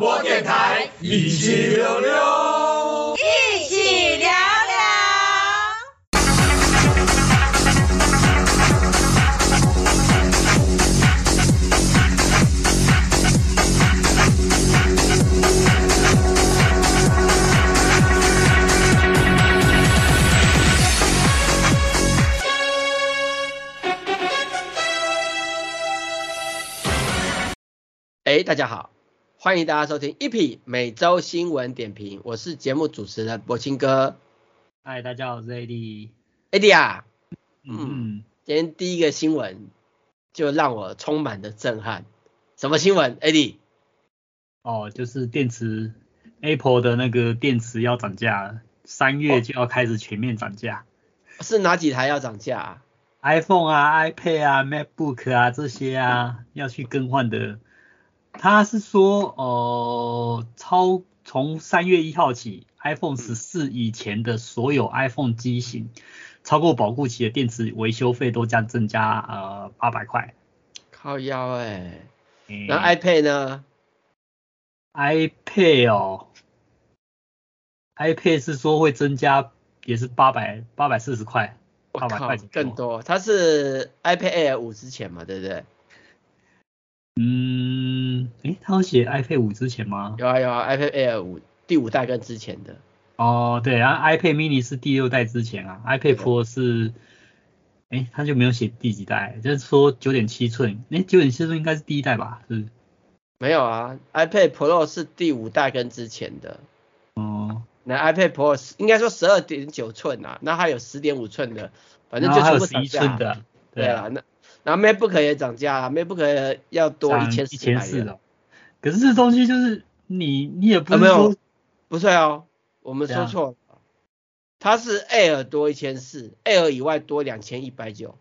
播电台，一起溜溜，一起聊聊。哎，大家好，欢迎大家收听 EP 每周新闻点评，我是节目主持人柏青哥。嗨，大家好，我是 AD。AD 啊，嗯，嗯，今天第一个新闻就让我充满了震撼。什么新闻？AD？哦，就是电池，Apple 的那个电池要涨价了，三月就要开始全面涨价。哦，是哪几台要涨价啊？iPhone 啊，iPad 啊，MacBook 啊这些啊要去更换的。他是说，呃，超从三月一号起，iPhone 十四以前的所有 iPhone 机型，超过保固期的电池维修费都将增加呃八百块。靠腰哎、欸，那 iPad 呢？iPad 哦，iPad 是说会增加，也是八百八百四十块，八百块更多。它是 iPad Air 五之前嘛，对不对？嗯，诶，他有写 iPad 五之前吗？有啊有啊，iPad Air 五第五代跟之前的。哦，对，然后 iPad mini 是第六代之前啊，iPad Pro 是，诶，他就没有写第几代，就是说九点七寸，诶，九点七寸应该是第一代吧？是？没有啊，iPad Pro 是第五代跟之前的。哦。那 iPad Pro 应该说十二点九寸啊，那还有十点五寸的，反正就全部十一寸的。对啊，那。然后 MacBook 也涨价啊，MacBook 要多一千四。一千四的。可是这东西就是你你也不是说、啊、不是哦，我们说错了，它是 Air 多一千四，Air 以外多两千一百九。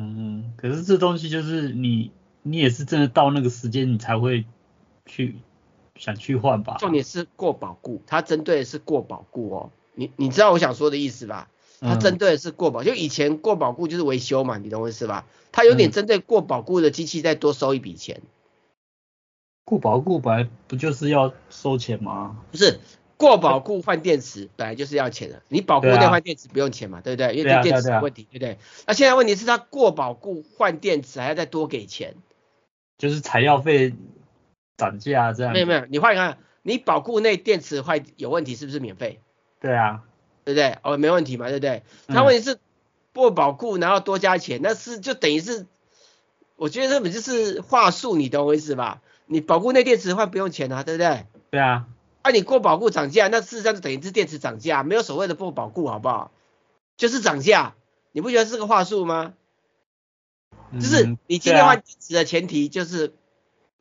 嗯，可是这东西就是你你也是真的到那个时间你才会去想去换吧？重点是过保固，它针对的是过保固哦，你你知道我想说的意思吧？它针对的是过保，就以前过保固就是维修嘛，你懂我意思吧？它有点针对过保固的机器再多收一笔钱。过保固本来不就是要收钱吗？不是，过保固换电池本来就是要钱的，你保固内换电池不用钱嘛，对不对？因为这电池的问题，对不对？那现在问题是它过保固换电池还要再多给钱，就是材料费涨价这样。没有没有，你换一看，你保固内电池坏有问题是不是免费？对啊。对不对？哦，没问题嘛，对不对？他问题是过保固，然后多加钱，那是就等于是，我觉得这本就是话术，你懂我意思吧？你保固内电池换不用钱啊，对不对？对啊。啊，你过保固涨价，那事实上就等于是电池涨价，没有所谓的过保固，好不好？就是涨价，你不觉得是个话术吗？就是你今天换电池的前提就是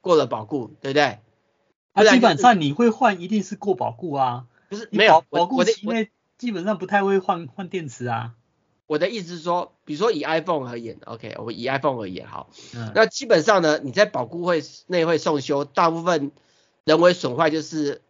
过了保固，对不对？啊，基本上你会换一定是过保固啊，不是没有保固期内。基本上不太会换换电池啊。我的意思是说，比如说以 iPhone 而言，OK，我以 iPhone 而言好，嗯、那基本上呢，你在保固会内会送修，大部分人为损坏就是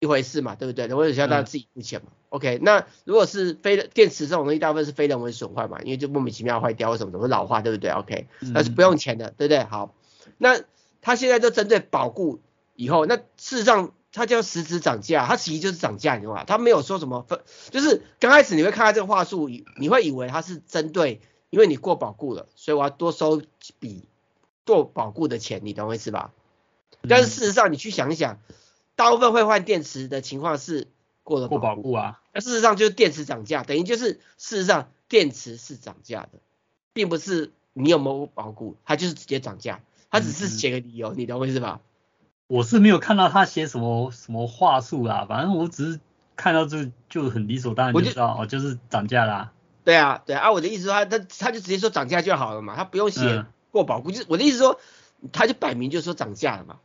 一回事嘛，对不对？人为损坏当然自己付钱嘛、嗯、，OK。那如果是非电池这种东西，大部分是非人为损坏嘛，因为就莫名其妙坏掉或什么什么老化，对不对？OK，那是不用钱的，嗯、对不对？好，那他现在就针对保固以后，那事实上。它叫实质涨价，它其实就是涨价，你知道吗？它没有说什么分，就是刚开始你会看到这个话术，你会以为它是针对，因为你过保固了，所以我要多收笔过保固的钱，你懂我意思吧？但是事实上你去想一想，大部分会换电池的情况是过了过保固啊，那事实上就是电池涨价，等于就是事实上电池是涨价的，并不是你有没有保固，它就是直接涨价，它只是写个理由，你懂我意思吧？我是没有看到他写什么什么话术啦，反正我只是看到这就很理所当然就知道就哦，就是涨价啦。对啊，对啊，我的意思说他他他就直接说涨价就好了嘛，他不用写过保固，嗯、就是我的意思说他就摆明就说涨价了嘛，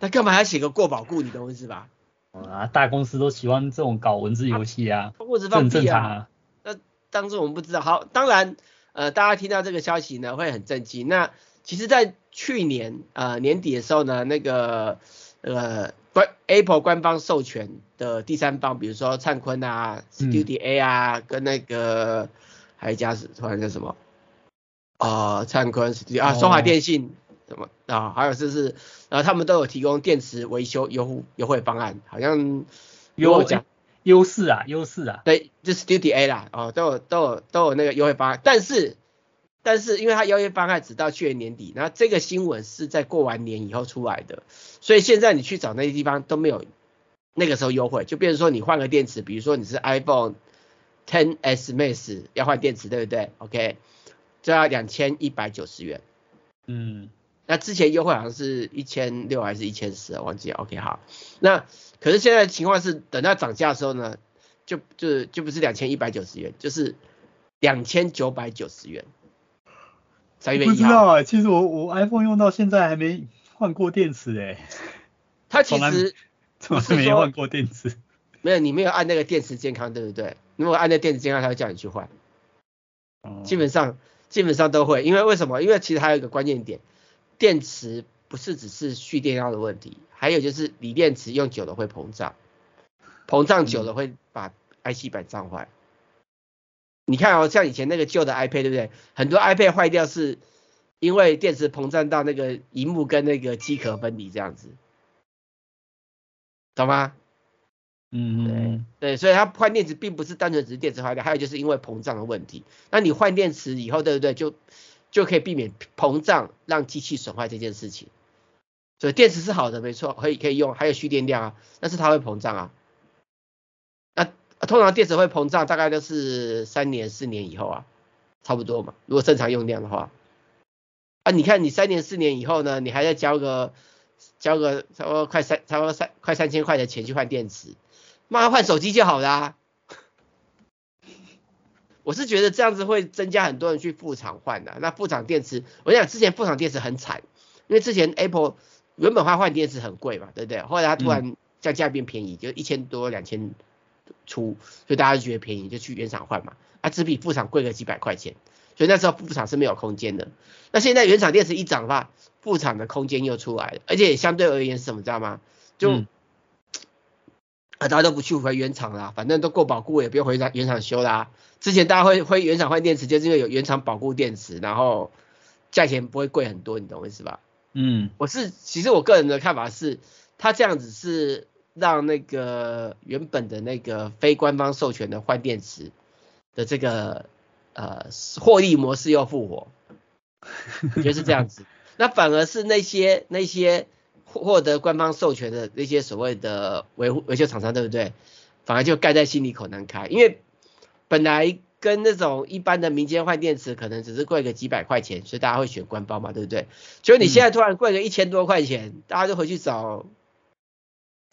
他干嘛还要写个过保固？你懂我意思吧？啊，大公司都喜欢这种搞文字游戏啊，或者放屁啊。那当时我们不知道，好，当然呃大家听到这个消息呢会很震惊。那其实，在去年呃年底的时候呢，那个呃官 Apple 官方授权的第三方，比如说灿坤啊、Studio A 啊，嗯、跟那个还有一家是突然叫什么？呃灿坤 Studio 啊，中华电信，什么啊，还有就是然后他们都有提供电池维修优惠优惠方案，好像有讲优势啊优势啊，对，就是 Studio A 啦，哦都有都有都有那个优惠方案，但是但是因为它邀约方案只到去年年底，然后这个新闻是在过完年以后出来的，所以现在你去找那些地方都没有那个时候优惠，就变成说你换个电池，比如说你是 iPhone 10s Max 要换电池，对不对？OK，就要两千一百九十元。嗯，那之前优惠好像是一千六还是一千四啊？忘记了。OK，好。那可是现在情况是，等到涨价的时候呢，就就就不是两千一百九十元，就是两千九百九十元。三月一号。不知道啊，其实我我 iPhone 用到现在还没换过电池哎、欸。它其实从来没换过电池。没有，你没有按那个电池健康，对不对？如果按那电池健康，它会叫你去换。哦。基本上。基本上都会，因为为什么？因为其实还有一个关键点，电池不是只是蓄电量的问题，还有就是锂电池用久了会膨胀，膨胀久了会把 IC 板胀坏。你看哦，像以前那个旧的 iPad，对不对？很多 iPad 坏掉是因为电池膨胀到那个荧幕跟那个机壳分离这样子，懂吗？嗯嗯，对，所以它换电池并不是单纯只是电池坏掉，还有就是因为膨胀的问题。那你换电池以后，对不对？就就可以避免膨胀让机器损坏这件事情。所以电池是好的，没错，可以可以用，还有蓄电量啊，但是它会膨胀啊。那通常电池会膨胀，大概都是三年四年以后啊，差不多嘛。如果正常用量的话，啊，你看你三年四年以后呢，你还在交个交个差不多快三差不多三快三千块的钱去换电池。妈换手机就好啦，我是觉得这样子会增加很多人去副厂换的。那副厂电池，我想之前副厂电池很惨，因为之前 Apple 原本它换电池很贵嘛，对不对？后来它突然降价变便宜，就一千多两千出，所以大家就觉得便宜，就去原厂换嘛。啊，只比副厂贵个几百块钱，所以那时候副厂是没有空间的。那现在原厂电池一涨的话，副厂的空间又出来了，而且相对而言是什么，知道吗？就、嗯啊，大家都不去回原厂啦，反正都过保固，也不用回原厂修啦。之前大家会回原厂换电池，就是因为有原厂保固电池，然后价钱不会贵很多，你懂我意思吧？嗯，我是其实我个人的看法是，他这样子是让那个原本的那个非官方授权的换电池的这个呃获利模式又复活，我觉得是这样子。那反而是那些那些。获得官方授权的那些所谓的维护维修厂商，对不对？反而就盖在心里口难开，因为本来跟那种一般的民间换电池可能只是贵个几百块钱，所以大家会选官方嘛，对不对？结果你现在突然贵个一千多块钱，嗯、大家就回去找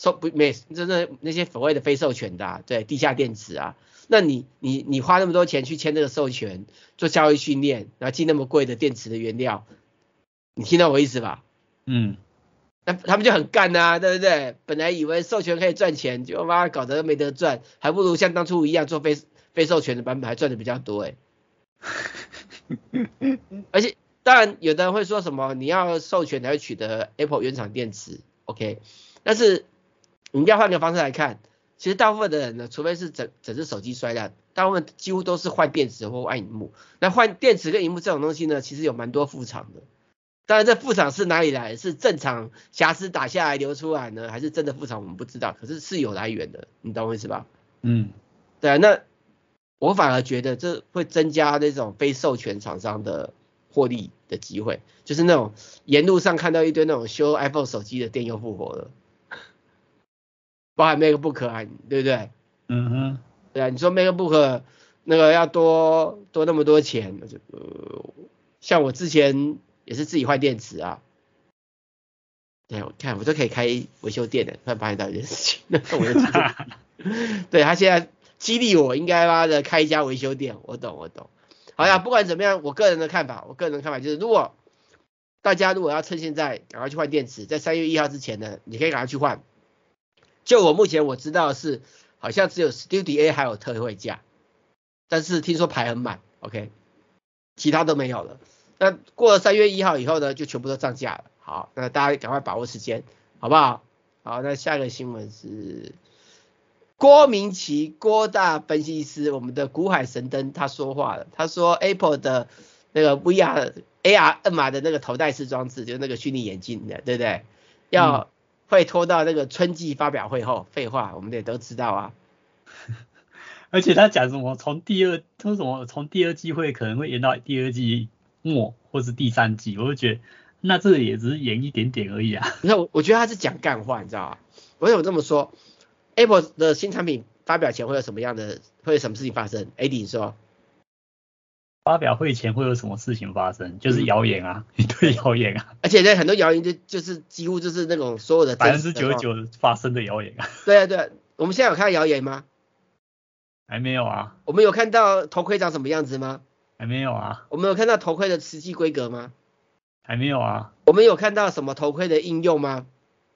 授不没真的那些所谓的非授权的、啊，对，地下电池啊，那你你你花那么多钱去签这个授权，做教育训练，然后进那么贵的电池的原料，你听到我意思吧？嗯。那他们就很干呐、啊，对不对？本来以为授权可以赚钱，结果妈搞得没得赚，还不如像当初一样做非非授权的版本，还赚的比较多哎。而且当然有的人会说什么，你要授权才会取得 Apple 原厂电池，OK？但是你要换个方式来看，其实大部分的人呢，除非是整整只手机摔烂，大部分几乎都是换电池或换荧幕。那换电池跟荧幕这种东西呢，其实有蛮多副厂的。当然，这副厂是哪里来？是正常瑕疵打下来流出来呢，还是真的副厂？我们不知道。可是是有来源的，你懂我意思吧？嗯，对啊。那我反而觉得这会增加那种非授权厂商的获利的机会，就是那种沿路上看到一堆那种修 iPhone 手机的店又复活了，包含 MacBook 啊，对不对？嗯哼，对啊。你说 MacBook 那个要多多那么多钱，呃，像我之前。也是自己换电池啊，对，我看我都可以开维修店的，突然发现到一件事情，那我就 对他现在激励我应该妈的开一家维修店，我懂我懂。好呀，不管怎么样，我个人的看法，我个人的看法就是，如果大家如果要趁现在赶快去换电池，在三月一号之前呢，你可以赶快去换。就我目前我知道是，好像只有 Studio A 还有特惠价，但是听说排很满，OK，其他都没有了。那过了三月一号以后呢，就全部都涨价了。好，那大家赶快把握时间，好不好？好，那下一个新闻是郭明奇，郭大分析师，我们的股海神灯他说话了，他说 Apple 的那个 VR AR MR 的那个头戴式装置，就是那个虚拟眼镜的，对不对？要会拖到那个春季发表会后，废话，我们也都知道啊。而且他讲什么从第二，说什么从第二季会可能会延到第二季末或是第三季，我就觉得那这也只是延一点点而已啊。那我我觉得他是讲干话，你知道吗？为什么这么说？Apple 的新产品发表前会有什么样的，会有什么事情发生？AD 你说。发表会前会有什么事情发生？就是谣言啊，一堆谣言啊。而且呢，很多谣言就就是几乎就是那种所有的百分之九十九发生的谣言啊。对啊对啊，我们现在有看到谣言吗？还没有啊。我们有看到头盔长什么样子吗？还没有啊。我们有看到头盔的实际规格吗？还没有啊。我们有看到什么头盔的应用吗？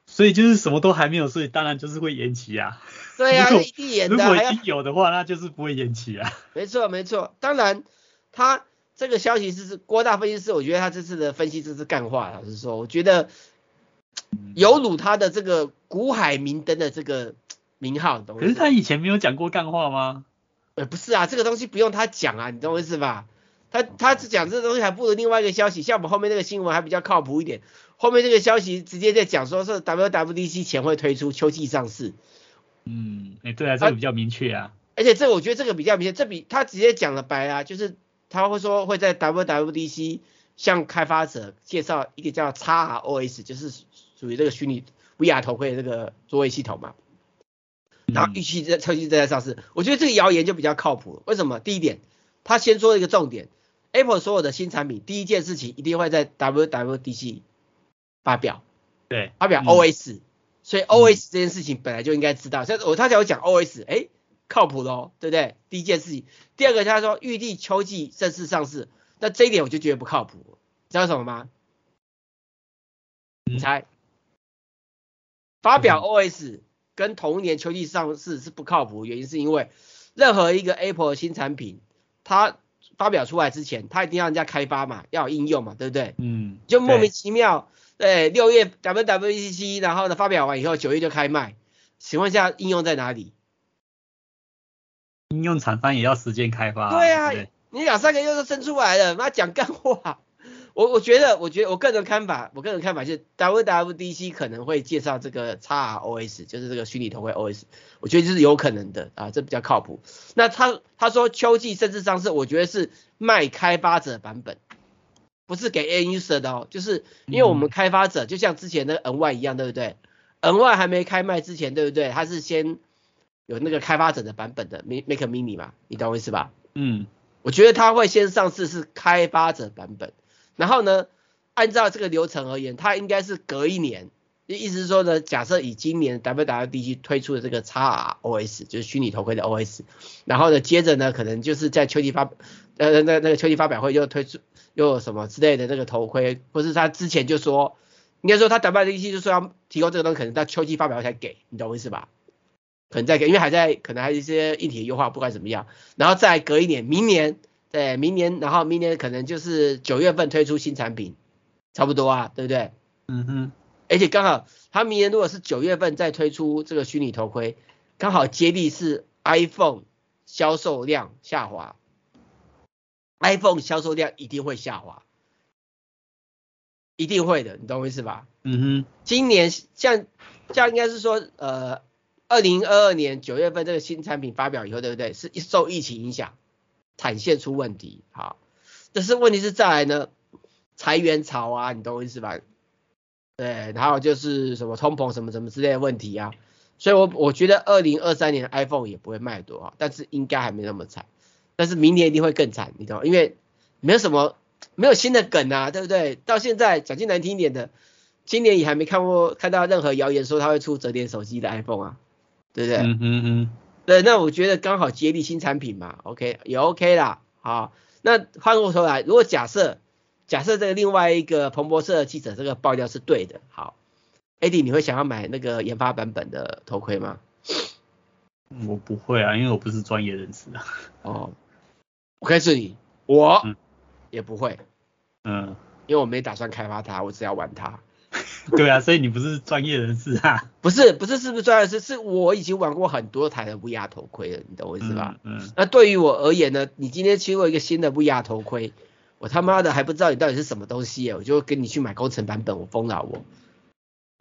所以就是什么都还没有，所以当然就是会延期啊。对啊，一定延的。如果已经有的话，那就是不会延期啊。没错没错，当然。他这个消息是郭大分析师，我觉得他这次的分析这是干话。老实说，我觉得有辱他的这个古海明灯的这个名号？可是他以前没有讲过干话吗？呃，不是啊，这个东西不用他讲啊，你懂我意思吧？他他只讲这个东西还不如另外一个消息，像我们后面那个新闻还比较靠谱一点。后面这个消息直接在讲说是 WWDC 前会推出秋季上市。嗯，哎，对啊，这个比较明确啊。而且这个我觉得这个比较明确，这比他直接讲了白啊，就是。他会说会在 WWDC 向开发者介绍一个叫 XROS，就是属于这个虚拟 VR 头盔的这个作业系统嘛。然后预期在秋季正在上市，我觉得这个谣言就比较靠谱。为什么？第一点，他先说一个重点，Apple 所有的新产品第一件事情一定会在 WWDC 发表，对，发表 OS，所以 OS 这件事情本来就应该知道。像我他才我讲 OS，哎。靠谱的哦，对不对？第一件事情，第二个他说预计秋季正式上市，那这一点我就觉得不靠谱，知道什么吗？你猜？发表 OS 跟同一年秋季上市是不靠谱，原因是因为任何一个 Apple 的新产品，它发表出来之前，它一定要人家开发嘛，要有应用嘛，对不对？嗯。就莫名其妙，对，六月 WWDC，然后呢发表完以后，九月就开卖，请问一下应用在哪里？应用厂商也要时间开发。对啊，你两三个月就生出来了，妈讲干话。我我觉得，我觉得我个人看法，我个人看法是，WWDC 可能会介绍这个 XROS，就是这个虚拟头盔 OS，我觉得这是有可能的啊，这比较靠谱。那他他说秋季甚至上市，我觉得是卖开发者版本，不是给 end user 的哦，就是因为我们开发者就像之前的 N Y 一样，对不对？N Y 还没开卖之前，对不对？他是先。有那个开发者的版本的 Make Mini 嘛，你懂我意思吧？嗯，我觉得它会先上市是开发者版本，然后呢，按照这个流程而言，它应该是隔一年，意思是说呢，假设以今年 WWDC 推出的这个 XROS 就是虚拟头盔的 OS，然后呢，接着呢，可能就是在秋季发，呃，那那个秋季发表会又推出又有什么之类的那个头盔，或是他之前就说，应该说他 WWDC 就说要提供这个东西，可能到秋季发表会才给，你懂我意思吧？可能再给，因为还在，可能还有一些硬体优化，不管怎么样，然后再隔一年，明年，对，明年，然后明年可能就是九月份推出新产品，差不多啊，对不对？嗯哼，而且刚好他明年如果是九月份再推出这个虚拟头盔，刚好接力是 iPhone 销售量下滑，iPhone 销售量一定会下滑，一定会的，你懂我意思吧？嗯哼，今年像像应该是说，呃。二零二二年九月份这个新产品发表以后，对不对？是受疫情影响，产线出问题，好，但是问题是再来呢，裁员潮啊，你懂我意思吧？对，然后就是什么通膨什么什么之类的问题啊，所以我我觉得二零二三年 iPhone 也不会卖多，但是应该还没那么惨，但是明年一定会更惨，你懂？因为没有什么没有新的梗啊，对不对？到现在讲句难听一点的，今年也还没看过看到任何谣言说它会出折叠手机的 iPhone 啊。对不对？嗯嗯嗯。对，那我觉得刚好接力新产品嘛，OK 也 OK 啦。好，那换过头来，如果假设假设这个另外一个彭博社的记者这个爆料是对的，好，AD 你会想要买那个研发版本的头盔吗？我不会啊，因为我不是专业人士啊。哦，我告诉你，我也不会。嗯。因为我没打算开发它，我只要玩它。对啊，所以你不是专业人士啊？不是，不是，是不是专业人士？是我已经玩过很多台的 VR 头盔了，你懂我意思吧？嗯。嗯，那对于我而言呢，你今天出了一个新的 VR 头盔，我他妈的还不知道你到底是什么东西耶，我就跟你去买工程版本，我疯了我。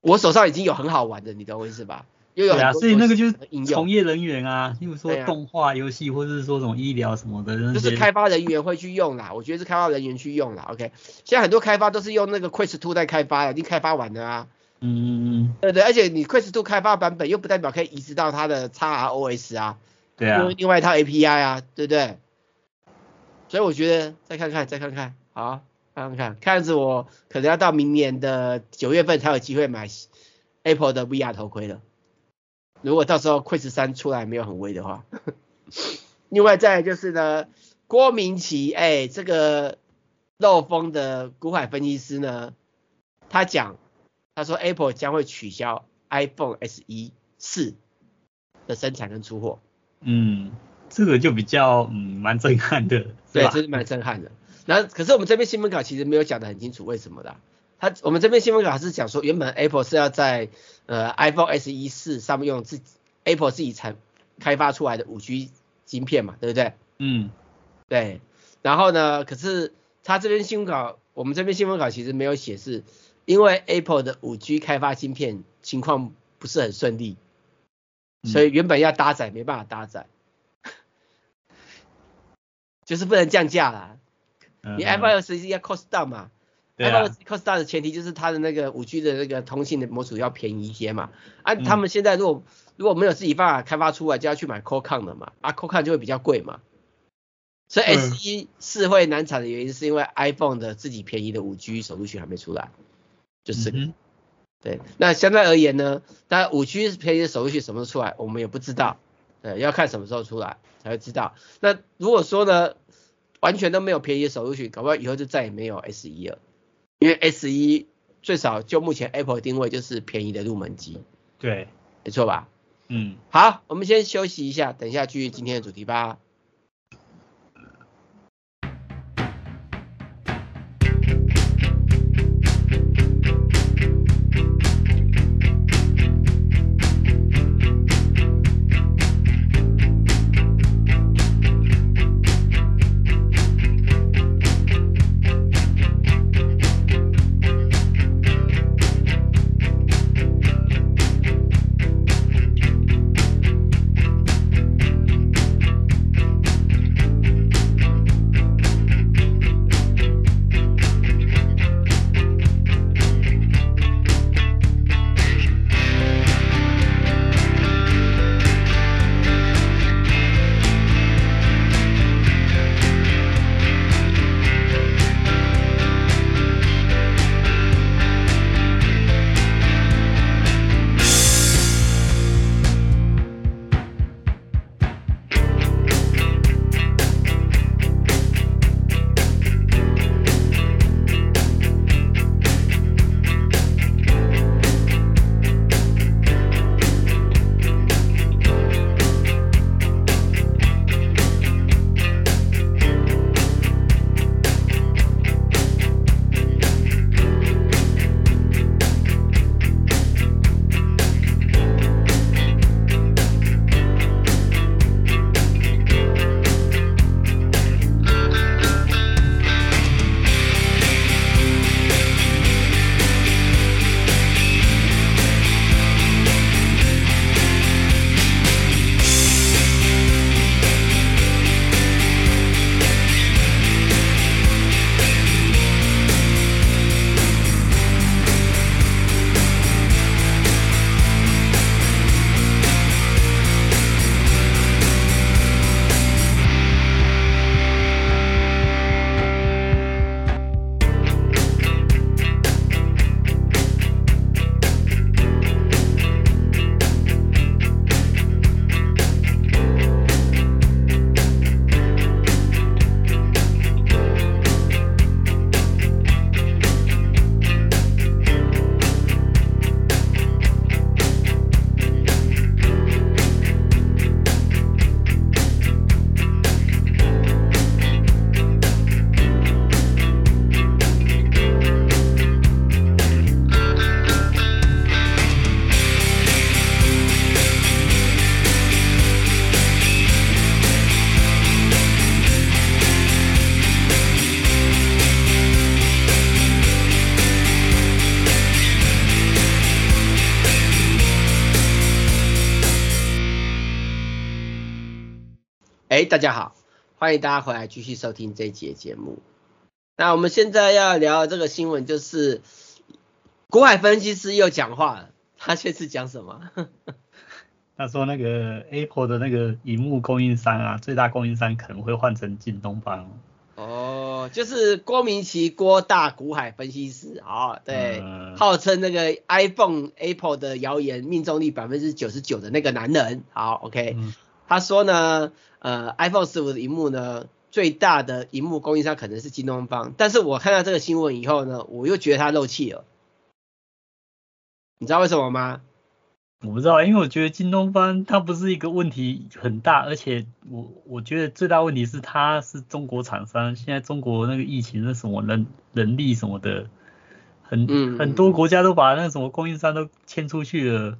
我手上已经有很好玩的，你懂我意思吧？又有对啊，所以那个就是从业人员啊，例如说动画、游戏，或者是说什么医疗什么的，就是开发人员会去用啦。我觉得是开发人员去用啦。OK，现在很多开发都是用那个 Quest 2在开发，已经开发完了啊。嗯嗯嗯。对对，而且你 Quest 2开发版本又不代表可以移植到它的 XROS 啊。对啊。用另外一套 API 啊，对不对？所以我觉得再看看，再看看，好，看看看，看样子我可能要到明年的九月份才有机会买 Apple 的 VR 头盔了。如果到时候 Quest 3出来没有很威的话，另外再来就是呢，郭明奇，哎、欸，这个漏风的股海分析师呢，他讲，他说 Apple 将会取消 iPhone SE 四的生产跟出货。嗯。这个就比较嗯蛮震撼的，对，这是蛮震撼的。然后可是我们这边新闻稿其实没有讲得很清楚为什么的。他我们这边新闻稿还是讲说，原本 Apple 是要在呃 iPhone SE 四上面用自己 Apple 自己产开发出来的五 G 芯片嘛，对不对？嗯，对。然后呢，可是他这边新闻稿，我们这边新闻稿其实没有写是，因为 Apple 的五 G 开发芯片情况不是很顺利，所以原本要搭载没办法搭载。就是不能降价啦，你 iPhone S 一要 cost down 嘛，iPhone cost down 的前提就是它的那个五 G 的那个通信的模组要便宜一些嘛。啊，他们现在如果如果没有自己办法开发出来，就要去买 Qualcomm 的嘛，啊 Qualcomm 就会比较贵嘛。所以 SE 是会难产的原因是因为 iPhone 的自己便宜的五 G 手续还没出来，就是个。对，那相对而言呢，当然五 G 便宜的手续什么时候出来，我们也不知道。呃，要看什么时候出来才会知道。那如果说呢，完全都没有便宜的手入去，搞不好以后就再也没有 SE 了，因为 S 一最少就目前 Apple 定位就是便宜的入门机。对，没错吧？嗯。好，我们先休息一下，等一下继续今天的主题吧。哎，大家好，欢迎大家回来继续收听这一集的节目。那我们现在要聊的这个新闻就是，股海分析师又讲话了。他这次讲什么？他说那个 Apple 的那个荧幕供应商啊，最大供应商可能会换成京东方。哦，就是郭明奇郭大股海分析师啊、哦，对，嗯、号称那个 iPhone Apple 的谣言命中率百分之九十九的那个男人。好，OK，、嗯、他说呢，呃，iPhone 十五的荧幕呢，最大的荧幕供应商可能是京东方，但是我看到这个新闻以后呢，我又觉得它漏气了。你知道为什么吗？我不知道，因为我觉得京东方它不是一个问题很大，而且我我觉得最大问题是它是中国厂商，现在中国那个疫情那什么人人力什么的，很、嗯、很多国家都把那什么供应商都迁出去了。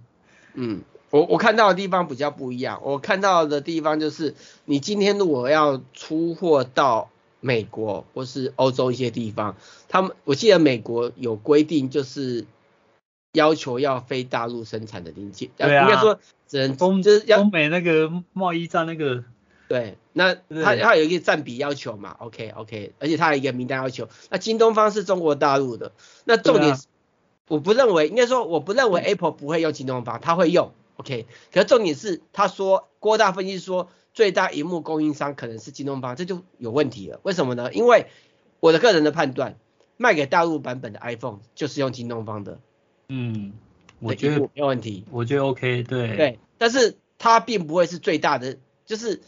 嗯，我我看到的地方比较不一样，我看到的地方就是你今天如果要出货到美国或是欧洲一些地方，他们我记得美国有规定就是。要求要非大陆生产的零件，对啊，应该说只能中就是要中美那个贸易战那个，对，那它它有一个占比要求嘛，OK OK，而且它有一个名单要求，那京东方是中国大陆的，那重点是，我不认为，应该说我不认为 Apple 不会用京东方，他会用，OK，可是重点是他说郭大分析说最大荧幕供应商可能是京东方，这就有问题了，为什么呢？因为我的个人的判断，卖给大陆版本的 iPhone 就是用京东方的。嗯，我觉得没有问题，我觉得 OK，对对，但是它并不会是最大的，就是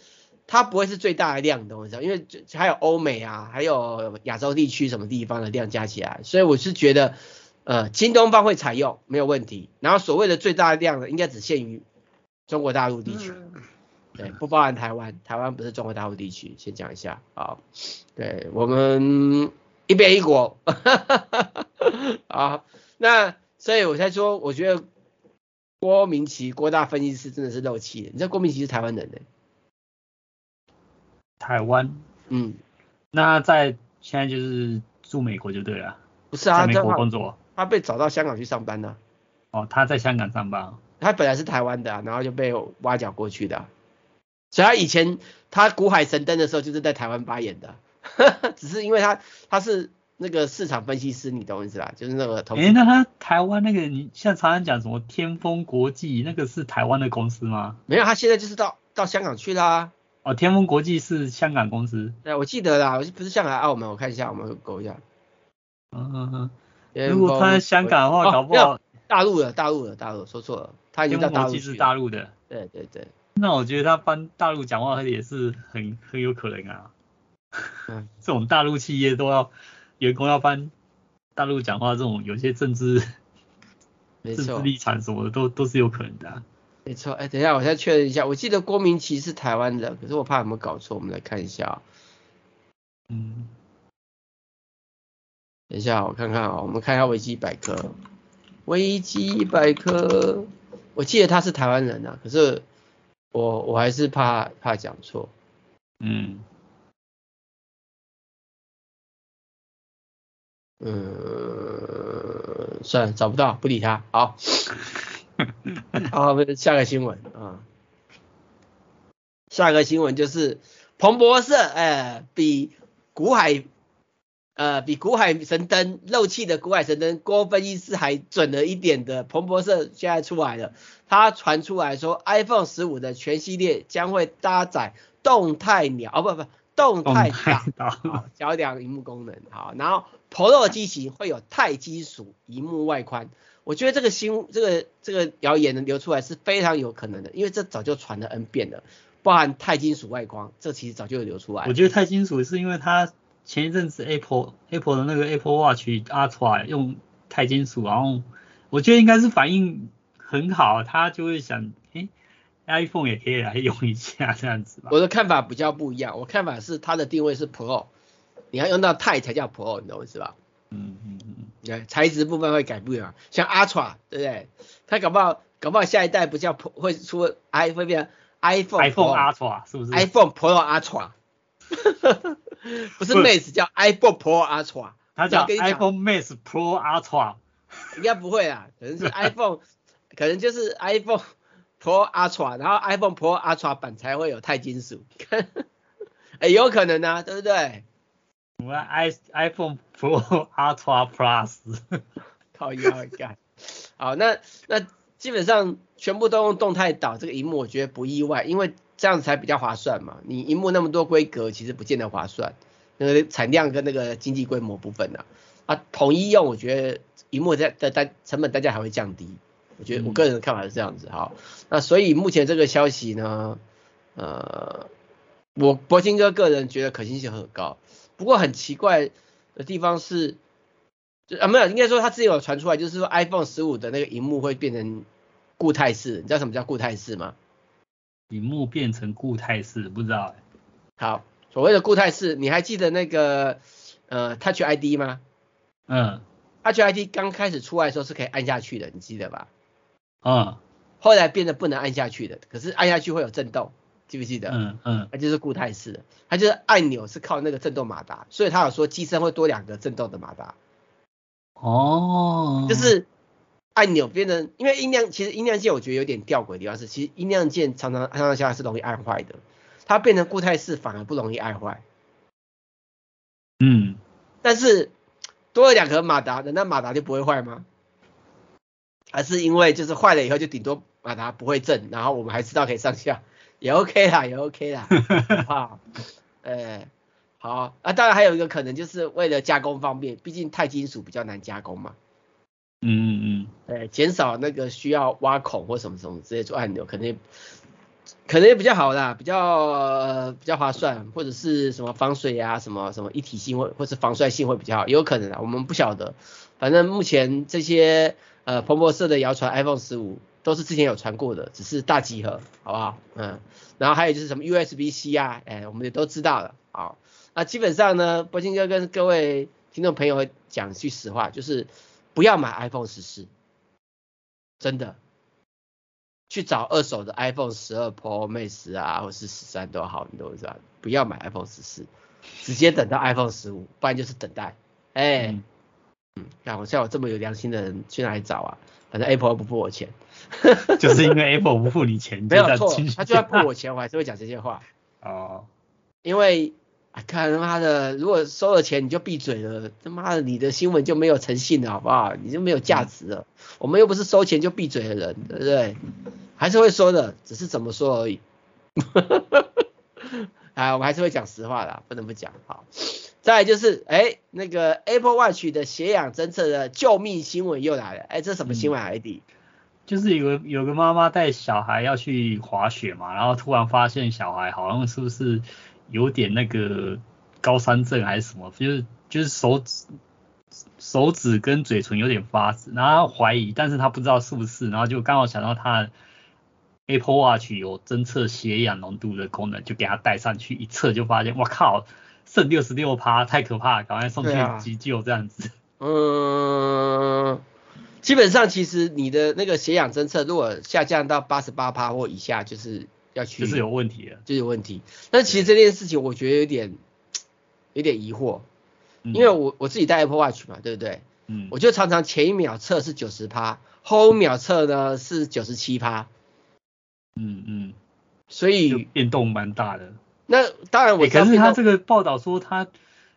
它不会是最大的量，懂我意思吗？因为还有欧美啊，还有亚洲地区什么地方的量加起来，所以我是觉得，呃，京东方会采用没有问题，然后所谓的最大量的，应该只限于中国大陆地区，对，不包含台湾，台湾不是中国大陆地区，先讲一下，好，对我们一边一国，啊，那。所以我才说，我觉得郭明奇郭大分析师真的是漏气。你知道郭明奇是台湾人的？台湾，嗯，那在现在就是住美国就对了。不是啊，在美国工作。他被找到香港去上班了。哦，他在香港上班。他本来是台湾的，然后就被挖角过去的。所以他以前他股海神灯的时候就是在台湾发言的，只是因为他他是。那个市场分析师，你懂我意思吧？就是那个投。哎、欸，那他台湾那个，你像常常讲什么天风国际，那个是台湾的公司吗？没有，他现在就是到到香港去啦。哦，天风国际是香港公司。对，我记得啦，我不是香港，澳门，我看一下，我们勾一下。嗯嗯嗯。如果他在香港的话，搞不好、哦、大陆的，大陆的，大陆说错了，他已经到大陆去了。天风国际是大陆的。对对对。那我觉得他帮大陆讲话也是很很有可能啊。嗯。这种大陆企业都要。员工要帮大陆讲话，这种有些政治、政治立场什么的都都是有可能的、啊。没错，哎，等一下，我再确认一下，我记得郭明奇是台湾的，可是我怕有没有搞错，我们来看一下。嗯，等一下，我看看啊，我们看一下维基百科。维基百科，我记得他是台湾人啊，可是我我还是怕怕讲错。嗯。嗯，算了，找不到，不理他。好，好，下个新闻啊。下个新闻就是彭博社，哎，比古海，呃，比古海神灯漏气的古海神灯郭分析师还准了一点的。彭博社现在出来了，他传出来说，iPhone 十五的全系列将会搭载动态鸟，哦不不，动态岛，小点萤幕功能，好，然后。Pro 机型会有钛金属萤幕外观，我觉得这个新这个这个谣言能流出来是非常有可能的，因为这早就传了 N 遍了，包含钛金属外观，这其实早就有流出来。我觉得钛金属是因为它前一阵子 Apple Apple 的那个 Apple Watch Ultra 用钛金属，然后我觉得应该是反应很好，他就会想，诶 iPhone 也可以来用一下这样子吧。我的看法比较不一样，我看法是它的定位是 Pro。你要用到钛才叫 Pro，你懂我意思吧？嗯嗯嗯，对，材质部分会改变嘛，像 Ultra 对不对？它搞不好搞不好下一代不叫 Pro，会出 i 会变 iPhone iPhone Ultra 是不是？iPhone Pro Ultra，不是 Max 叫 iPhone Pro Ultra，它叫 iPhone Max Pro Ultra，应该不会啊，可能是 iPhone，可能就是 iPhone Pro Ultra，然后 iPhone Pro Ultra 版才会有钛金属，哎、欸，有可能啊，对不对？我们 i iPhone Pro Ultra Plus，靠腰干。好，那那基本上全部都用动态导这个荧幕，我觉得不意外，因为这样子才比较划算嘛。你荧幕那么多规格，其实不见得划算，那个产量跟那个经济规模部分呢、啊，啊，统一用，我觉得荧幕在的单成本单价还会降低。我觉得我个人的看法是这样子哈。那所以目前这个消息呢，呃，我博兴哥个人觉得可信性很高。不过很奇怪的地方是，就啊没有，应该说它自己有传出来，就是说 iPhone 十五的那个荧幕会变成固态式，你知道什么叫固态式吗？荧幕变成固态式，不知道哎。好，所谓的固态式，你还记得那个呃 Touch ID 吗？嗯，Touch ID 刚开始出来的时候是可以按下去的，你记得吧？嗯，后来变得不能按下去的，可是按下去会有震动。记不记得？嗯嗯，它就是固态式的，它就是按钮是靠那个震动马达，所以它有说机身会多两个震动的马达。哦，就是按钮变成，因为音量其实音量键我觉得有点吊诡的地方是，其实音量键常常按上下是容易按坏的，它变成固态式反而不容易按坏。嗯，但是多了两个马达，难道马达就不会坏吗？还是因为就是坏了以后就顶多马达不会震，然后我们还知道可以上下。也 OK 啦，也 OK 啦，好，呃，好啊，当然还有一个可能就是为了加工方便，毕竟钛金属比较难加工嘛，嗯嗯嗯，呃，减少那个需要挖孔或什么什么直接做按钮，可能可能也比较好啦，比较、比较划算，或者是什么防水啊，什么什么一体性或或是防摔性会比较好，也有可能啊，我们不晓得，反正目前这些呃彭博社的谣传 iPhone 十五。都是之前有传过的，只是大集合，好不好？嗯，然后还有就是什么 USB-C 啊，哎，我们也都知道了。好，那基本上呢，博鑫哥跟各位听众朋友讲句实话，就是不要买 iPhone 十四，真的，去找二手的 iPhone 十二 Pro Max 啊，或是十三都好，你都知道，不要买 iPhone 十四，直接等到 iPhone 十五，不然就是等待。哎，嗯，像我像我这么有良心的人去哪里找啊？反正 Apple 不付我钱。就是因为 Apple 不付你钱，没有错，他就算付我钱，我还是会讲这些话。哦，因为看他妈的，如果收了钱你就闭嘴了，他妈的你的新闻就没有诚信了，好不好？你就没有价值了。我们又不是收钱就闭嘴的人，对不对？还是会说的，只是怎么说而已。啊，我们还是会讲实话的，不能不讲。好，再来就是，哎，那个 Apple Watch 的血氧侦测的救命新闻又来了。哎，这什么新闻？ID？、就是有有个妈妈带小孩要去滑雪嘛，然后突然发现小孩好像是不是有点那个高山症还是什么，就是就是手指手指跟嘴唇有点发紫，然后怀疑，但是他不知道是不是，然后就刚好想到他 Apple Watch 有侦测血氧浓度的功能，就给他带上去一测就发现，我靠，剩六十六趴，太可怕了，赶快送去急救这样子。啊、嗯。基本上，其实你的那个血氧侦测，如果下降到八十八趴或以下，就是要去，就是有问题了，就是有问题。但其实这件事情，我觉得有点有点疑惑，因为我我自己戴 Apple Watch 嘛，对不对？嗯。我就常常前一秒测是九十趴，后一秒测呢是九十七趴。嗯嗯。所以变动蛮大的。那当然我，可是他这个报道说他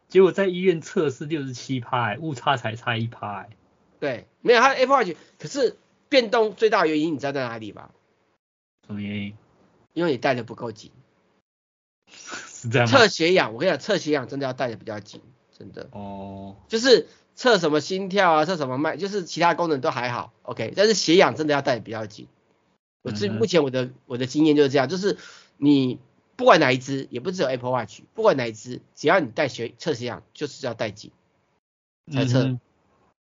结果在医院测是六十七趴，误差才差一趴。对，没有他 Apple Watch，可是变动最大的原因你知道在哪里吗？什么原因？因为你戴的不够紧。是这样吗？测血氧，我跟你讲，测血氧真的要戴的比较紧，真的。哦。就是测什么心跳啊，测什么脉，就是其他功能都还好，OK，但是血氧真的要戴的比较紧。我这目前我的我的经验就是这样，就是你不管哪一只，也不只有 Apple Watch，不管哪一只，只要你戴血测血氧，就是要戴紧才测。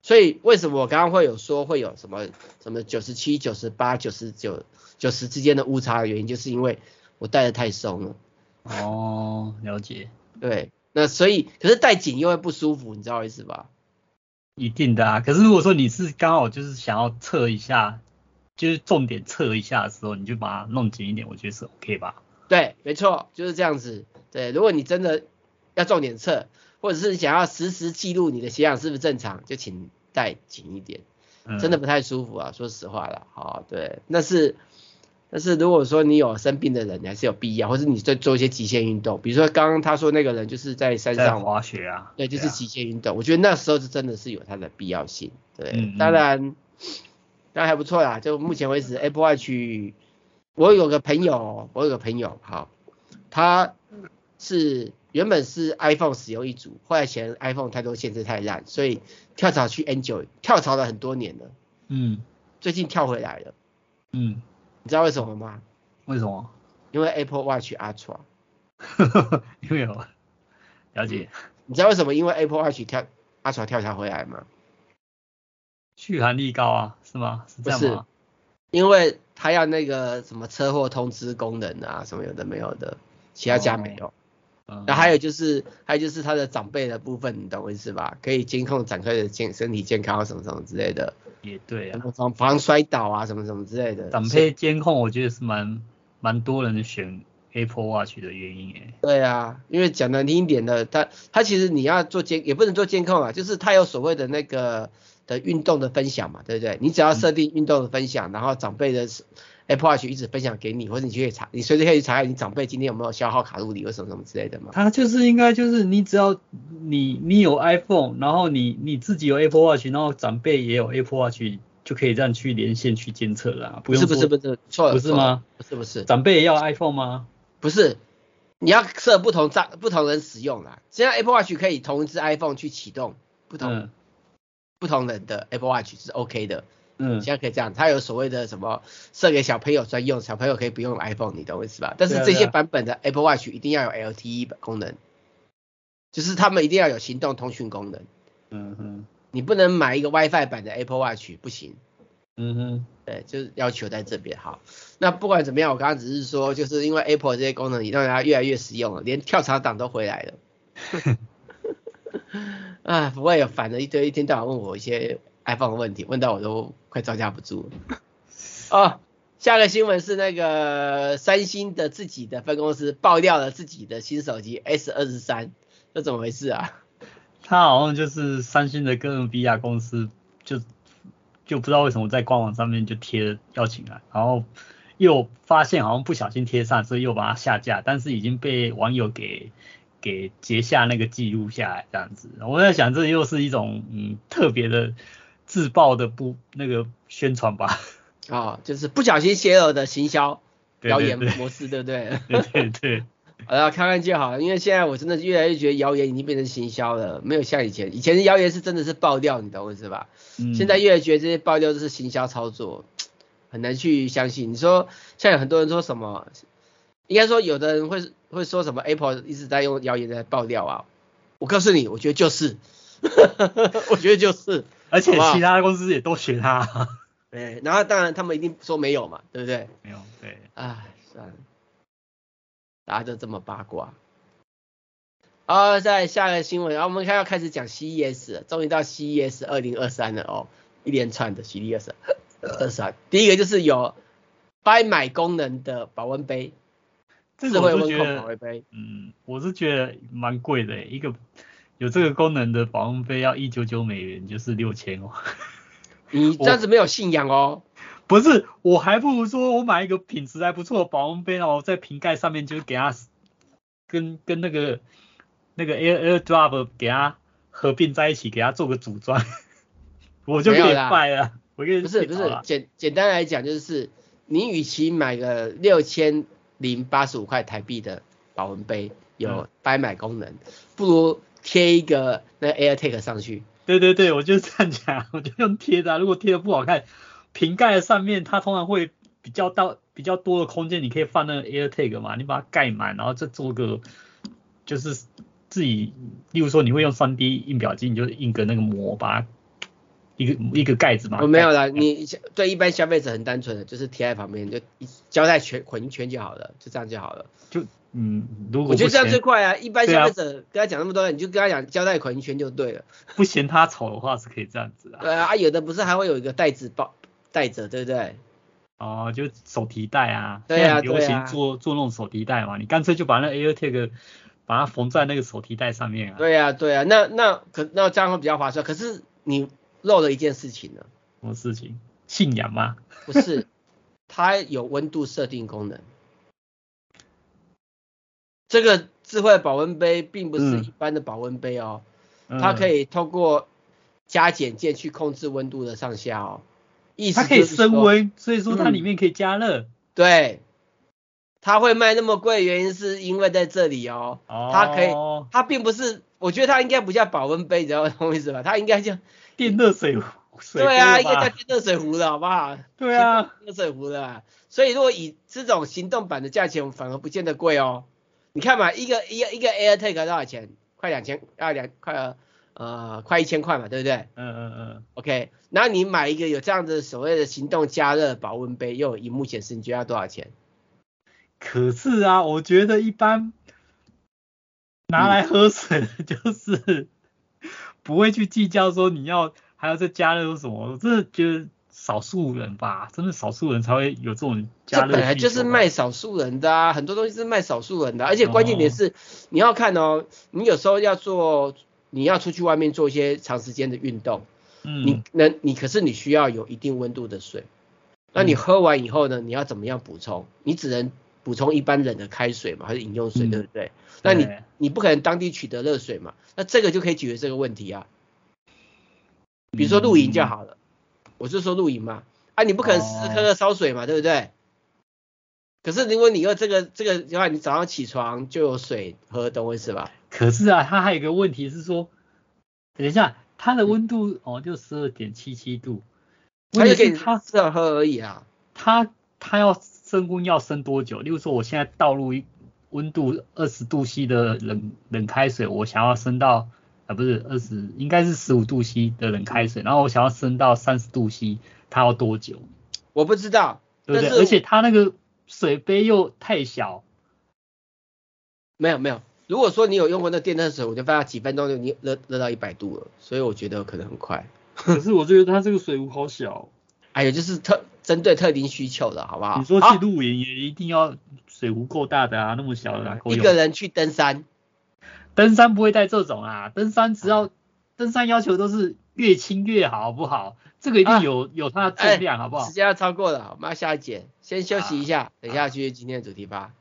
嗯所以为什么我刚刚会有说会有什么什么九十七、九十八、九十九、九十之间的误差的原因，就是因为我戴的太松了。哦，了解。对，那所以可是戴紧又会不舒服，你知道意思吧？一定的啊。可是如果说你是刚好就是想要测一下，就是重点测一下的时候，你就把它弄紧一点，我觉得是 OK 吧？对，没错，就是这样子。对，如果你真的要重点测。或者是想要实时记录你的血氧是不是正常，就请戴紧一点，真的不太舒服啊，说实话了。好，对，那是但是如果说你有生病的人，你还是有必要，或者你在做一些极限运动，比如说刚刚他说那个人就是在山上滑雪啊，对，就是极限运动，啊、我觉得那时候是真的是有它的必要性。对，嗯嗯当然，当然还不错啦。就目前为止，Apple Watch，我有个朋友，我有个朋友，好，他是原本是 iPhone 使用一族，后来嫌 iPhone 太多限制太烂，所以跳槽去 Android，跳槽了很多年了。嗯，最近跳回来了。嗯。你知道为什么吗？为什么？因为 Apple Watch Ultra。因为有了解。你知道为什么？因为 Apple Watch 跳 Ultra 跳槽回来吗？续航力高啊，是吗？是这样吗？不是，因为它要那个什么车祸通知功能啊，什么有的没有的，其他家没有。哦嗯、然后还有就是，还有就是他的长辈的部分，你懂我意思吧？可以监控长辈的健身体健康什么什么之类的。也对啊。防防摔倒啊，什么什么之类的。长辈监控，我觉得是蛮蛮多人选 Apple Watch 的原因诶。对啊，因为讲难听一点的，它它其实你要做监，也不能做监控啊，就是它有所谓的那个的运动的分享嘛，对不对？你只要设定运动的分享，嗯、然后长辈的。Apple Watch 一直分享给你，或者你就可以查，你随时可以查看你长辈今天有没有消耗卡路里或什么什么之类的嘛。它就是应该就是你只要你你有 iPhone，然后你你自己有 Apple Watch，然后长辈也有 Apple Watch，就可以这样去连线去监测啦，不用是不是不是错了，不是吗？不是不是，长辈也要 iPhone 吗？不是，你要设不同账不同人使用啦。现在 Apple Watch 可以同一支 iPhone 去启动不同、嗯、不同人的 Apple Watch 是 OK 的。嗯，现在可以这样，它有所谓的什么设给小朋友专用，小朋友可以不用 iPhone，你懂我意思吧？但是这些版本的 Apple Watch 一定要有 LTE 功能，就是他们一定要有行动通讯功能。嗯哼，你不能买一个 WiFi 版的 Apple Watch 不行。嗯哼，对，就是要求在这边好。那不管怎么样，我刚刚只是说，就是因为 Apple 这些功能，让大家越来越实用了，连跳槽党都回来了。啊，不会有反的一堆，一天到晚问我一些。iPhone 的问题问到我都快招架不住了。哦，下个新闻是那个三星的自己的分公司爆料了自己的新手机 S 二十三，这怎么回事啊？他好像就是三星的哥伦比亚公司，就就不知道为什么在官网上面就贴了邀请函，然后又发现好像不小心贴上，所以又把它下架，但是已经被网友给给截下那个记录下来这样子。我在想，这又是一种嗯特别的。自爆的不那个宣传吧，啊、哦，就是不小心泄露的行销谣言模式，对不对？对对对，好了，看看就好了，因为现在我真的越来越觉得谣言已经变成行销了，没有像以前，以前的谣言是真的是爆料，你懂我意思吧？嗯、现在越来越觉得这些爆料都是行销操作，很难去相信。你说现在很多人说什么，应该说有的人会会说什么 Apple 一直在用谣言在爆料啊，我告诉你，我觉得就是，我觉得就是。而且其他公司也都学他，对，然后当然他们一定说没有嘛，对不对？没有，对。哎，算了，大家都这么八卦。好，再下个新闻，然后我们看要开始讲 CES 了，终于到 CES 二零二三了哦，一连串的 CES 二三，第一个就是有掰买功能的保温杯，智慧温控保温杯，嗯，我是觉得蛮贵的，一个。有这个功能的保温杯要一九九美元，就是六千哦。你 这样子没有信仰哦。不是，我还不如说我买一个品质还不错的保温杯，然后在瓶盖上面就给它跟跟那个那个 Air AirDrop 给它合并在一起，给它做个组装，我就可以卖了。我跟你不是不是，简简单来讲就是，你与其买个六千零八十五块台币的保温杯，有掰买功能，嗯、不如。贴一个那 AirTag 上去，对对对，我就这样讲，我就用贴的，如果贴的不好看，瓶盖上面它通常会比较到比较多的空间，你可以放那个 AirTag 嘛，你把它盖满，然后再做个就是自己，例如说你会用 3D 印表机，你就印个那个膜，把它一个一个盖子嘛。我没有啦，你对一般消费者很单纯的，就是贴在旁边，就胶带全捆一圈就好了，就这样就好了，就。嗯，如果我觉得这样最快啊！一般消费者跟他讲那么多，你就跟他讲胶带捆一圈就对了。不嫌他丑的话是可以这样子啊。对啊，有的不是还会有一个袋子包带着，对不对？哦，就手提袋啊。对啊，流行做做那种手提袋嘛，你干脆就把那 AirTag 把它缝在那个手提袋上面啊。对啊，对啊，那那可那这样会比较划算。可是你漏了一件事情呢。什么事情？信仰吗？不是。它有温度设定功能。这个智慧保温杯并不是一般的保温杯哦，嗯、它可以透过加减键去控制温度的上下哦。意思它可以升温，所以说它里面可以加热。嗯、对，它会卖那么贵，原因是因为在这里哦。哦。它可以，它并不是，我觉得它应该不叫保温杯，你知道什么意思吧？它应该叫电热水壶。对啊，应该叫电热水壶的好不好？对啊，热水壶的。所以如果以这种行动版的价钱，反而不见得贵哦。你看嘛，一个一个一个 AirTag 多少钱？快两千，要两快呃快一千块嘛，对不对？嗯嗯嗯。OK，然后你买一个有这样子所谓的行动加热保温杯，又有萤幕显示，你觉得要多少钱？可是啊，我觉得一般拿来喝水的就是不会去计较说你要还要再加热什么，我真的觉得。少数人吧，真的少数人才会有这种加热。这本来就是卖少数人的啊，很多东西是卖少数人的，而且关键点是、哦、你要看哦，你有时候要做，你要出去外面做一些长时间的运动，嗯，你能你可是你需要有一定温度的水，那你喝完以后呢，你要怎么样补充？你只能补充一般人的开水嘛，还是饮用水，嗯、对不对？那你你不可能当地取得热水嘛，那这个就可以解决这个问题啊，比如说露营就好了。嗯我就说露营嘛，啊，你不可能时时刻刻烧水嘛，哦、对不对？可是如果你要这个这个的话，你早上起床就有水喝，懂我意思吧？可是啊，它还有一个问题是说，等一下，它的温度哦就十二点七七度，它就给你它适合喝而已啊。它它要升温要升多久？例如说，我现在倒入一温度二十度 C 的冷冷开水，我想要升到。啊，不是二十，应该是十五度 C 的冷开水，然后我想要升到三十度 C，它要多久？我不知道，对不对？而且它那个水杯又太小。没有没有，如果说你有用过那电热水，我就发现几分钟就你热热到一百度了，所以我觉得可能很快。可是我觉得它这个水壶好小。哎呀，就是特针对特定需求的，好不好？你说去露营也一定要水壶够大的啊，那么小的哪够用？一个人去登山。登山不会带这种啊，登山只要登山要求都是越轻越好，好不好？这个一定有、啊、有它的重量，好不好？时间要超过了，我们要下一节，先休息一下，啊、等一下继续今天的主题吧。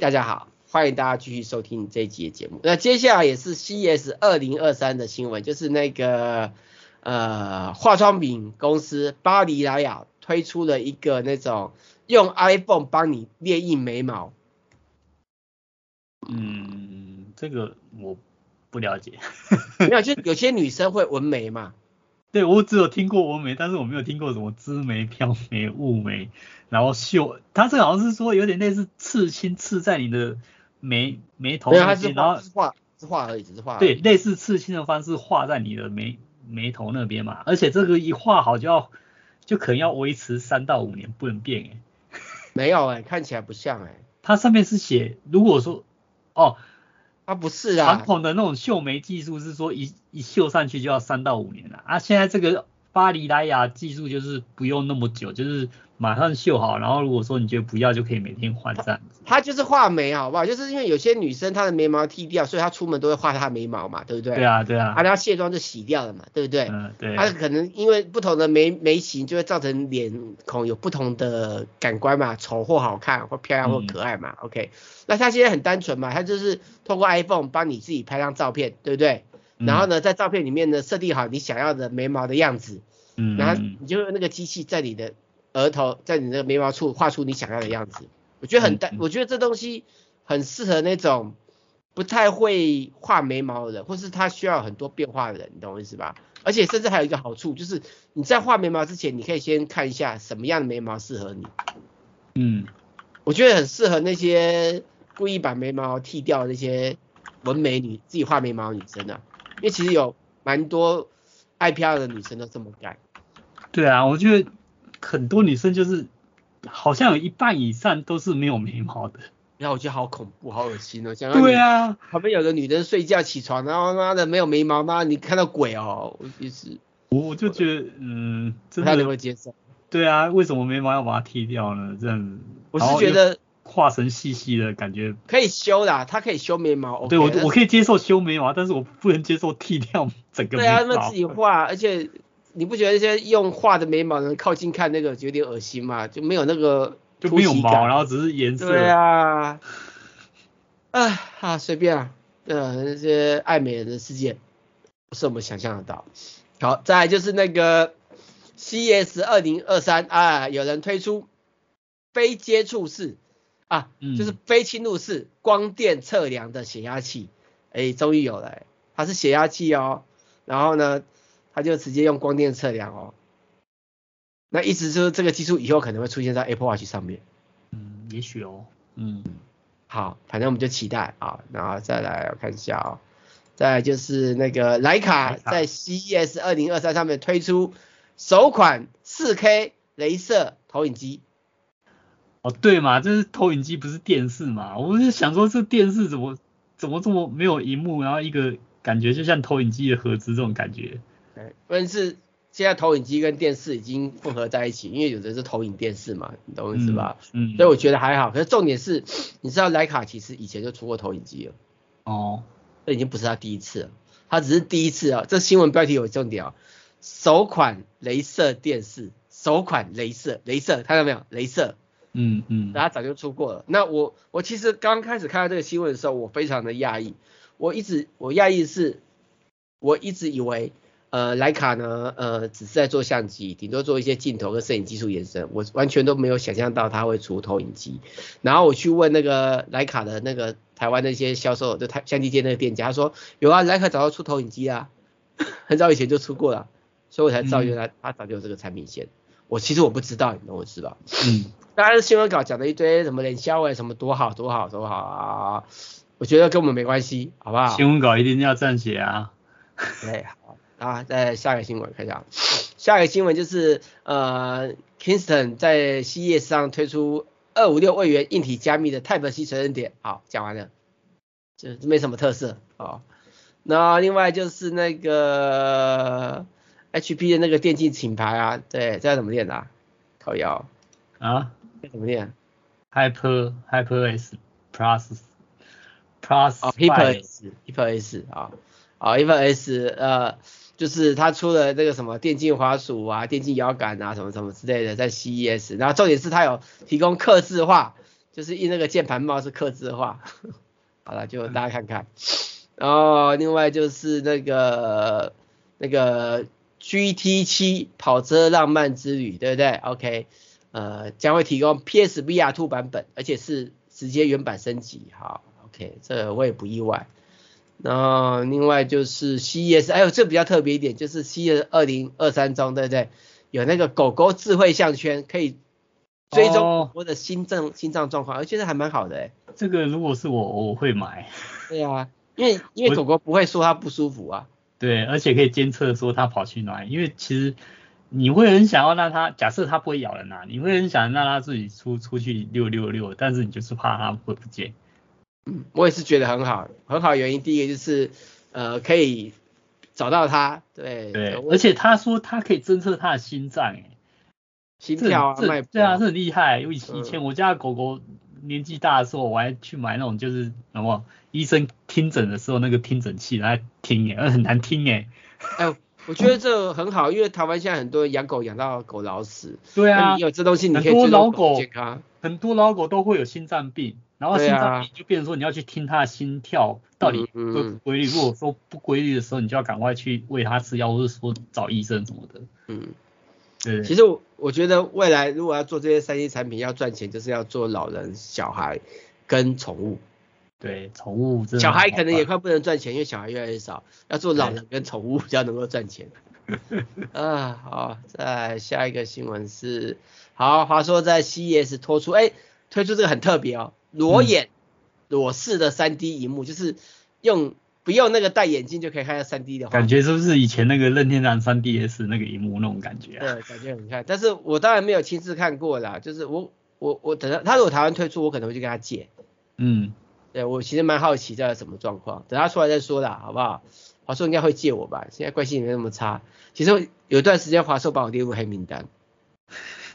大家好，欢迎大家继续收听这一集的节目。那接下来也是 CES 二零二三的新闻，就是那个呃化妆品公司巴黎莱雅推出了一个那种用 iPhone 帮你列印眉毛。嗯，这个我不了解。没有，就有些女生会纹眉嘛。对，我只有听过纹眉，但是我没有听过什么枝眉、飘眉、雾眉，然后绣。它这个好像是说有点类似刺青，刺在你的眉眉头那边，然后画是画而已，只是画。对，类似刺青的方式画在你的眉眉头那边嘛。而且这个一画好就要就可能要维持三到五年不能变哎。没有哎，看起来不像哎。它上面是写，如果说哦。它、不是啊，传统的那种绣眉技术是说一一绣上去就要三到五年了啊，现在这个巴黎莱雅技术就是不用那么久，就是。马上绣好，然后如果说你觉得不要，就可以每天换这样子。他就是画眉，好不好？就是因为有些女生她的眉毛剃掉，所以她出门都会画她眉毛嘛，对不对？对啊，对啊。她要卸妆就洗掉了嘛，对不对？嗯，对。她可能因为不同的眉眉形，就会造成脸孔有不同的感官嘛，丑或好看，或漂亮或可爱嘛。嗯、OK，那她现在很单纯嘛，她就是通过 iPhone 帮你自己拍张照片，对不对？嗯、然后呢，在照片里面呢，设定好你想要的眉毛的样子，嗯，然后你就用那个机器在你的。额头在你那个眉毛处画出你想要的样子，我觉得很淡，我觉得这东西很适合那种不太会画眉毛的人，或是他需要很多变化的人，你懂我意思吧？而且甚至还有一个好处，就是你在画眉毛之前，你可以先看一下什么样的眉毛适合你。嗯，我觉得很适合那些故意把眉毛剃掉的那些纹眉女，自己画眉毛的女生啊，因为其实有蛮多爱漂亮的女生都这么干。对啊，我觉得。很多女生就是好像有一半以上都是没有眉毛的，然后我觉得好恐怖，好恶心哦。像对啊，旁边有个女人睡觉起床，然后妈的没有眉毛，妈你看到鬼哦，我就是我我就觉得嗯，真的不太能够接受。对啊，为什么眉毛要把它剃掉呢？这样子，我是觉得画成细细的感觉可以修的，它可以修眉毛。对我我可以接受修眉毛，但是我不能接受剃掉整个眉毛。对啊，那自己画，而且。你不觉得那些用画的眉毛的人靠近看那个有点恶心吗？就没有那个就没有毛，然后只是颜色。对啊，啊哈，随便啊，呃，那些爱美人的世界不是我们想象得到。好，再来就是那个 CES 二零二三啊，有人推出非接触式啊，嗯、就是非侵入式光电测量的血压器，哎，终于有了，它是血压器哦，然后呢？他就直接用光电测量哦，那意思就是这个技术以后可能会出现在 Apple Watch 上面。嗯，也许哦。嗯，好，反正我们就期待啊，然后再来我看一下啊、哦，再来就是那个徕卡在 CES 二零二三上面推出首款 4K 镭射投影机。哦，对嘛，这是投影机不是电视嘛？我就想说这电视怎么怎么这么没有荧幕，然后一个感觉就像投影机的盒子这种感觉。对，问题是现在投影机跟电视已经混合在一起，因为有的是投影电视嘛，你懂我意思吧？嗯。嗯，所以我觉得还好。可是重点是，你知道徕卡其实以前就出过投影机了。哦。这已经不是他第一次了，他只是第一次啊。这新闻标题有重点啊，首款镭射电视，首款镭射，镭射，看到没有？镭射。嗯嗯。他早就出过了。那我我其实刚开始看到这个新闻的时候，我非常的讶异。我一直我讶异的是，我一直以为。呃，徕卡呢，呃，只是在做相机，顶多做一些镜头跟摄影技术延伸，我完全都没有想象到它会出投影机。然后我去问那个徕卡的那个台湾那些销售，就台相机店那个店家，他说有啊，徕卡早就出投影机啊，很早以前就出过了，所以我才知道原来他早就有这个产品线。我其实我不知道，你懂我知道？嗯，大家的新闻稿讲了一堆什么脸销哎，什么多好多好多好啊，我觉得跟我们没关系，好不好？新闻稿一定要这样写啊。对。啊，再下一个新闻看一下，下一个新闻就是呃，Kingston 在 CES 上推出二五六位元硬体加密的 Type C 存证点，好，讲完了，这没什么特色啊。那另外就是那个 HP 的那个电竞品牌啊，对，这要怎么念啊？靠腰啊？怎么念？Hyper Hyper S Plus Plus Hyper S Hyper S 啊，好 Hyper S 呃。就是他出了那个什么电竞滑鼠啊、电竞摇杆啊什么什么之类的，在 CES，然后重点是他有提供刻字化就是印那个键盘帽是刻字化。好了，就大家看看。然后另外就是那个那个 GT 七跑车浪漫之旅，对不对？OK，呃，将会提供 PSVR2 版本，而且是直接原版升级。好，OK，这我也不意外。然后另外就是 CES，哎呦，这比较特别一点，就是 CES 二零二三中，对不对？有那个狗狗智慧项圈，可以追踪我的心脏、哦、心脏状况，而且还蛮好的哎。这个如果是我，我会买。对啊，因为因为狗狗不会说它不舒服啊。对，而且可以监测说它跑去哪里，因为其实你会很想要让它，假设它不会咬人啊，你会很想让它自己出出去溜溜溜，但是你就是怕它会不见。嗯，我也是觉得很好，很好原因，第一个就是呃可以找到它，对对，而且他说他可以侦测他的心脏，哎，心跳啊，脉搏，对啊，这很厉害。因为以前我家的狗狗年纪大的时候，我还去买那种就是什么医生听诊的时候那个听诊器来听，哎，很难听，哎。哎，我觉得这很好，因为台湾现在很多人养狗养到狗老死，对啊，你有这东西你可以追踪狗健康，很多老狗都会有心脏病。然后心脏病就变成说你要去听他的心跳到底规不规律，如果说不规律的时候，你就要赶快去喂他吃药，或者说找医生什么的。嗯，对。其实我我觉得未来如果要做这些三 C 产品要赚钱，就是要做老人、小孩跟宠物。对，宠物。小孩可能也快不能赚钱，因为小孩越来越少，要做老人跟宠物比较能够赚钱。啊，好，再下一个新闻是，好，华硕在 CES 拖出，哎，推出这个很特别哦。裸眼、裸视的三 D 荧幕，就是用不用那个戴眼镜就可以看到三 D 的。感觉是不是以前那个任天堂三 DS 那个荧幕那种感觉啊？对，感觉很看。但是我当然没有亲自看过啦，就是我我我等他他如果台湾推出，我可能会去跟他借。嗯，对我其实蛮好奇这是什么状况，等他出来再说啦，好不好？华硕应该会借我吧？现在关系也没那么差。其实有一段时间华硕把我列入黑名单。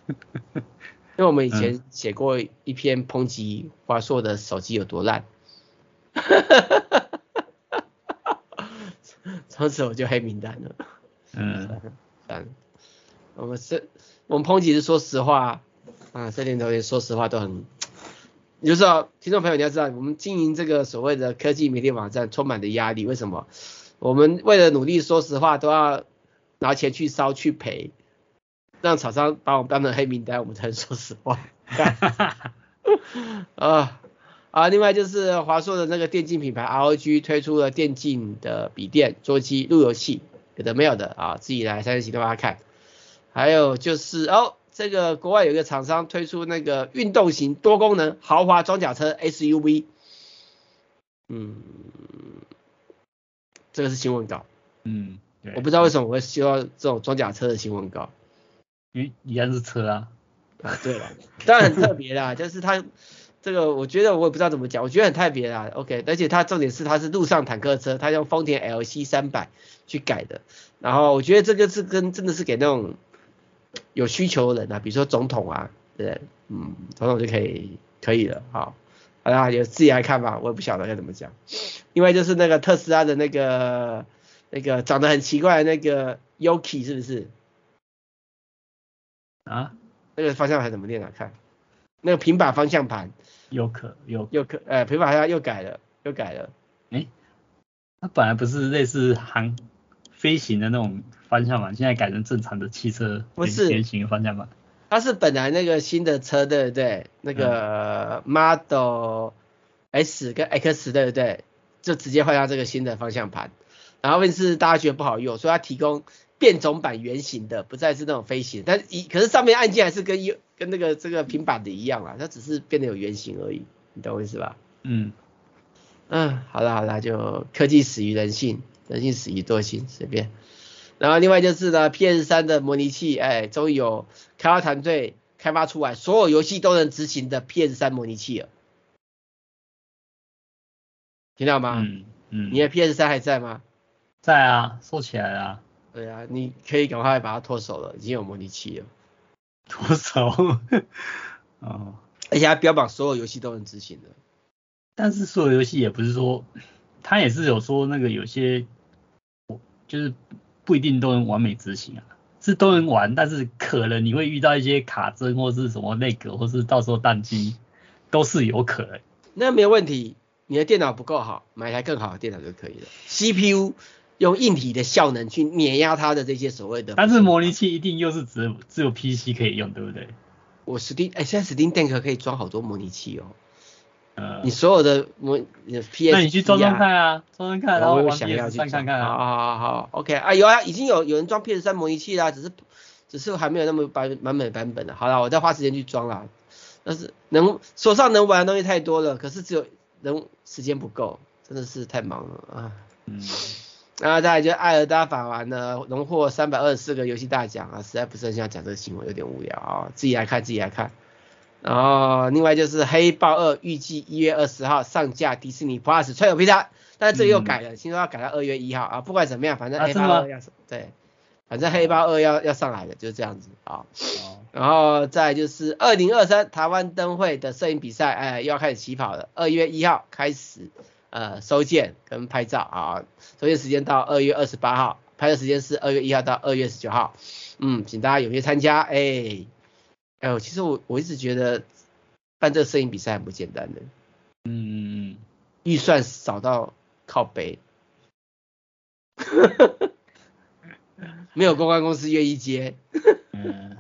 因为我们以前写过一篇抨击华硕的手机有多烂，从此我就黑名单了。嗯，嗯，我们是，我们抨击是说实话，啊，这年头也说实话都很，你就知道，听众朋友你要知道，我们经营这个所谓的科技媒体网站充满的压力，为什么？我们为了努力说实话，都要拿钱去烧去赔。让厂商把我们当成黑名单，我们才能说实话。啊啊！另外就是华硕的那个电竞品牌 ROG 推出了电竞的笔电、桌机、路由器，有的没有的啊，自己来三十几给大家看。还有就是哦，这个国外有一个厂商推出那个运动型多功能豪华装甲车 SUV，嗯，这个是新闻稿。嗯，我不知道为什么我会需要这种装甲车的新闻稿。一一样是车啊，啊对了，当然很特别啦，就是它这个我觉得我也不知道怎么讲，我觉得很特别啦，OK，而且它重点是它是陆上坦克车，它用丰田 LC 三百去改的，然后我觉得这个是跟真的是给那种有需求的人啊，比如说总统啊，对，嗯，总统就可以可以了，好，好啦，就自己来看吧，我也不晓得该怎么讲。另外就是那个特斯拉的那个那个长得很奇怪的那个 Yoki 是不是？啊，那个方向盘怎么念啊？看，那个平板方向盘，又可又又可，哎，平板方向又改了，又改了。哎，它本来不是类似航飞行的那种方向盘，现在改成正常的汽车不是圆形方向盘。它是本来那个新的车，对不对？那个 Model S 跟 X，对不对？就直接换上这个新的方向盘，然后问题是大家觉得不好用，所以它提供。变种版圆形的，不再是那种飞行，但一可是上面按键还是跟一跟那个这个平板的一样啦，它只是变得有圆形而已，你懂我意思吧？嗯嗯，好啦好啦，就科技死于人性，人性死于惰性，随便。然后另外就是呢，PS 三的模拟器，哎，终于有开发团队开发出来，所有游戏都能执行的 PS 三模拟器了，听到吗？嗯嗯，你的 PS 三还在吗？在啊，收起来了啊。对啊，你可以赶快把它脱手了，已经有模拟器了。脱手？哦，而且它标榜所有游戏都能执行的。但是所有游戏也不是说，它也是有说那个有些，就是不一定都能完美执行啊，是都能玩，但是可能你会遇到一些卡针或是什么那个，或是到时候宕机。都是有可能。那没有问题，你的电脑不够好，买台更好的电脑就可以了。CPU 用硬体的效能去碾压它的这些所谓的，但是模拟器一定又是只只有 PC 可以用，对不对？我 Steam 哎，现在 Steam Deck 可以装好多模拟器哦。呃，你所有的模，你的 PS，那你去装装看啊，装装看，然后我想要去看看啊。好好好，OK 啊，有啊，已经有有人装 PS 三模拟器啦，只是只是还没有那么版版本版本的。好了，我再花时间去装啦。但是能手上能玩的东西太多了，可是只有能时间不够，真的是太忙了啊。嗯。然后再来就艾尔达法环呢，荣获三百二十四个游戏大奖啊，实在不是很想讲这个新闻，有点无聊啊，自己来看自己来看。然后另外就是黑豹二预计一月二十号上架迪士尼 Plus 川有皮他，但是这个又改了，听说要改到二月一号啊，不管怎么样，反正黑豹二要对，反正黑豹二要要上来的，就是这样子啊。然后再就是二零二三台湾灯会的摄影比赛，哎，又要开始起跑了，二月一号开始。呃，收件跟拍照啊，收件时间到二月二十八号，拍的时间是二月一号到二月十九号，嗯，请大家踊跃参加，哎，哎呦，其实我我一直觉得办这个摄影比赛很不简单的，嗯，预算少到靠北，没有公关公司愿意接，嗯，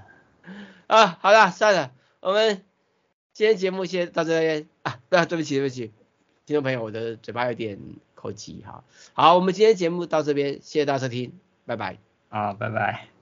啊，好了，算了，我们今天节目先到这边啊，不要，对不起，对不起。听众朋友，我的嘴巴有点口急哈。好，我们今天节目到这边，谢谢大家收听，拜拜。好，拜拜。